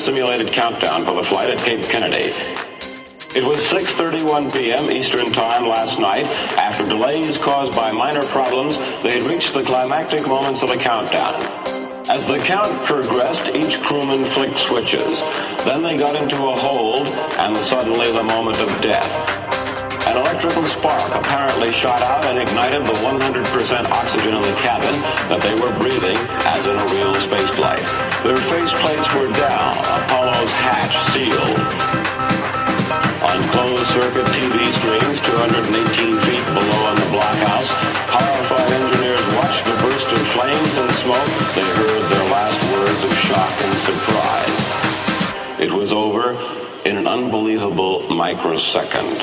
simulated countdown for the flight at Cape Kennedy. It was 6.31 p.m. Eastern Time last night. After delays caused by minor problems, they had reached the climactic moments of the countdown. As the count progressed, each crewman flicked switches. Then they got into a hold, and suddenly the moment of death. An electrical spark apparently shot out and ignited the 100% oxygen in the cabin that they were breathing as in a real spaceflight. Their faceplates were down, Apollo's hatch sealed. On closed-circuit TV screens 218 feet below in the blockhouse, horrified engineers watched the burst of flames and smoke. They heard their last words of shock and surprise. It was over in an unbelievable microsecond.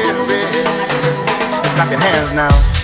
Clap your hands now.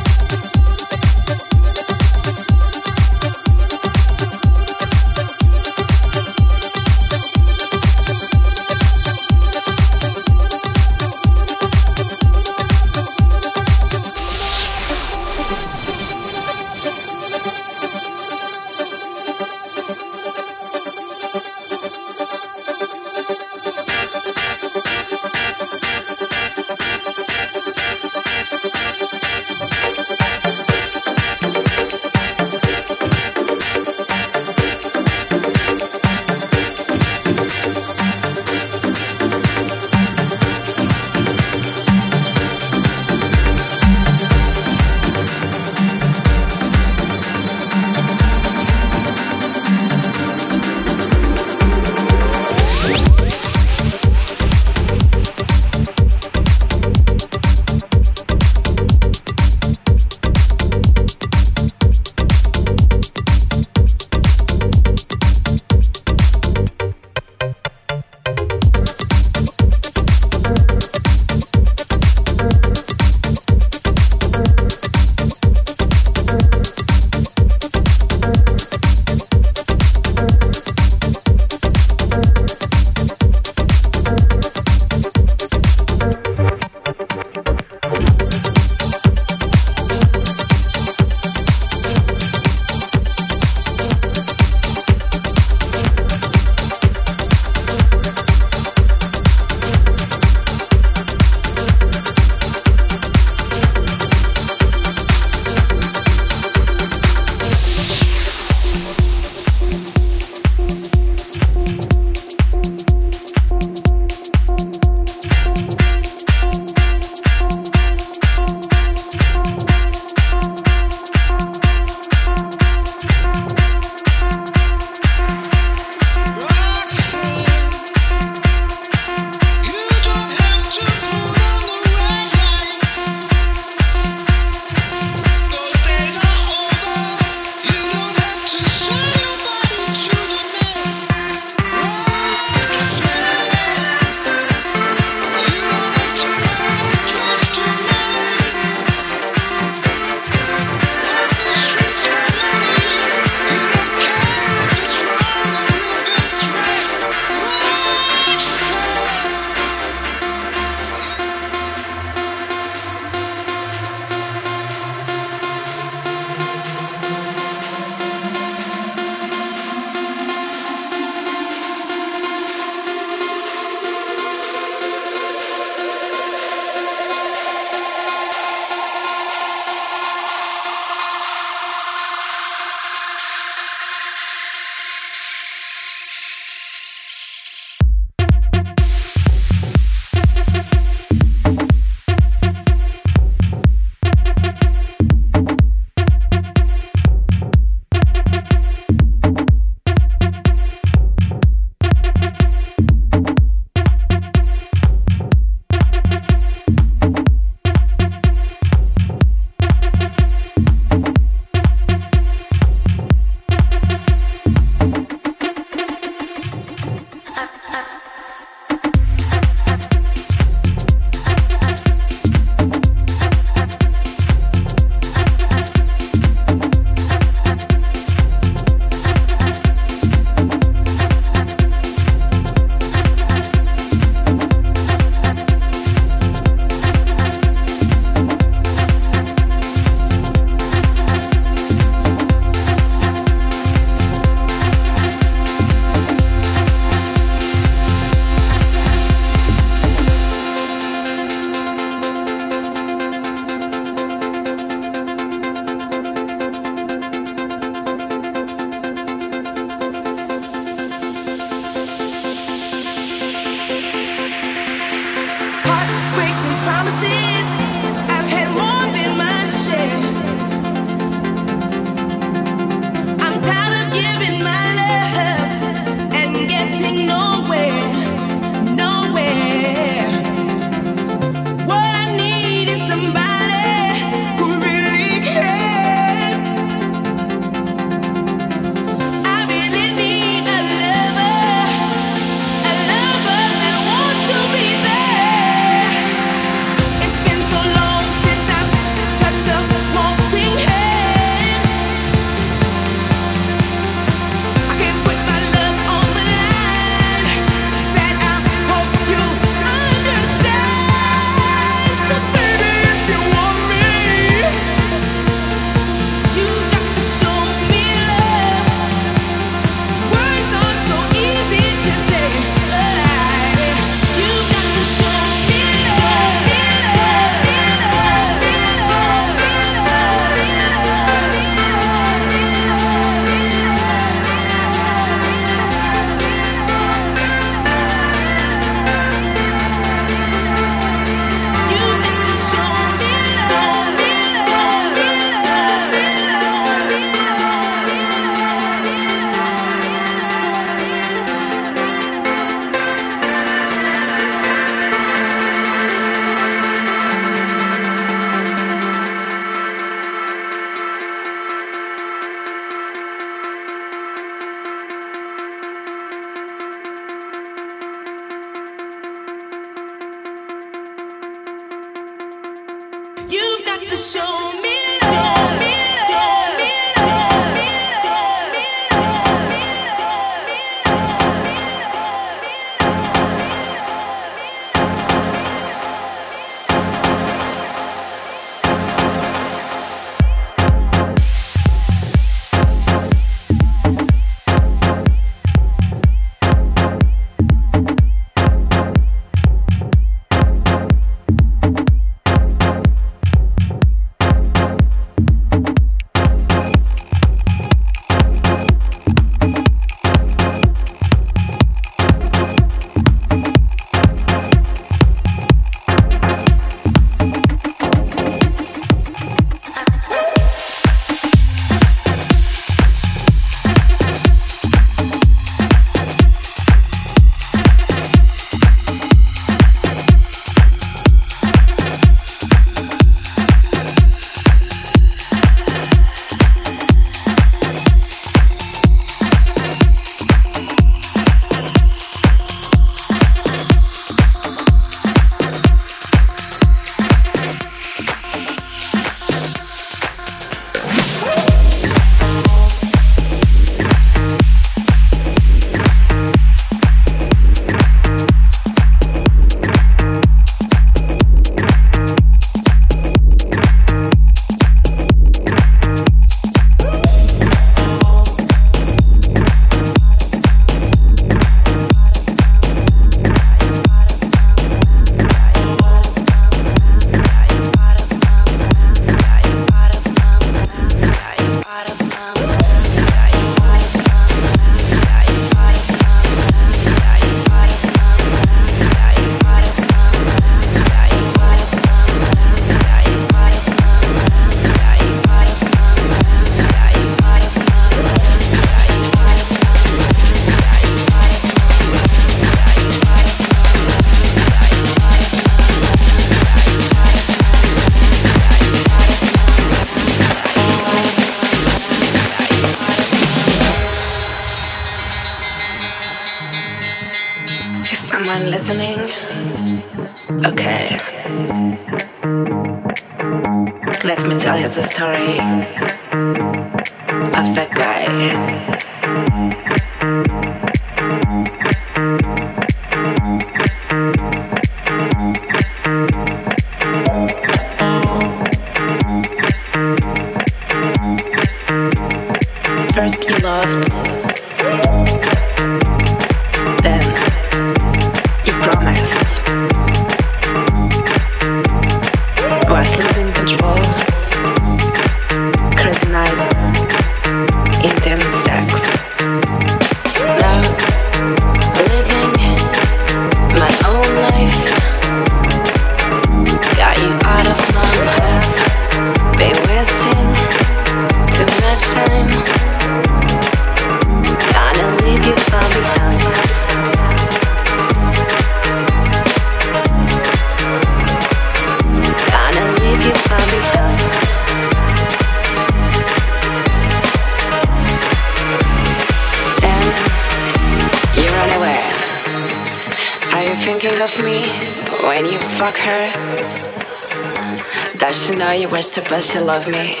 To love me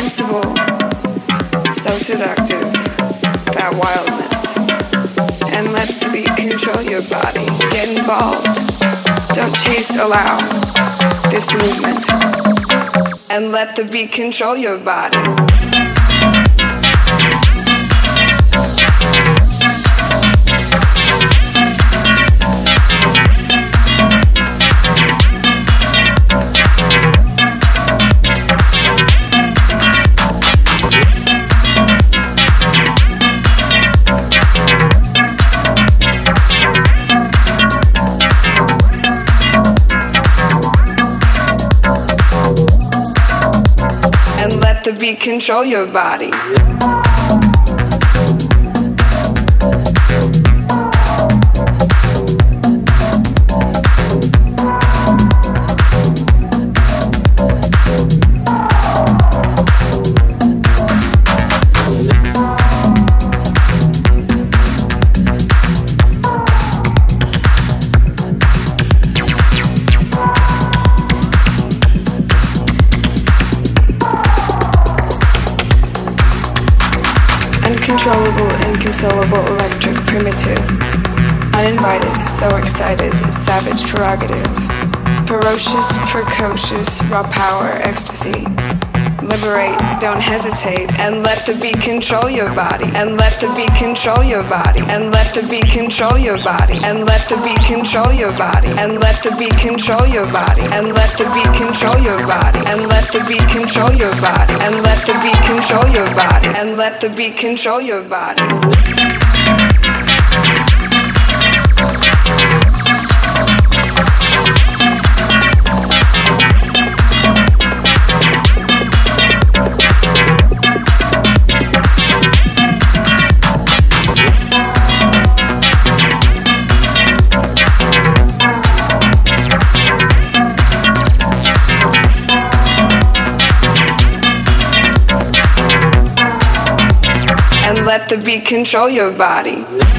Invincible. So seductive. That wildness. And let the beat control your body. Get involved. Don't chase, allow this movement. And let the beat control your body. be control your body. Inconsolable, electric, primitive. Uninvited, so excited, savage prerogative. Ferocious, precocious, raw power, ecstasy. Liberate, don't hesitate, and let the beat control your body, and let the beat control your body, and let the beat control your body, and let the beat control your body, and let the beat control your body, and let the beat control your body, and let the beat control your body, and let the beat control your body, and let the beat control your body. The beat control your body.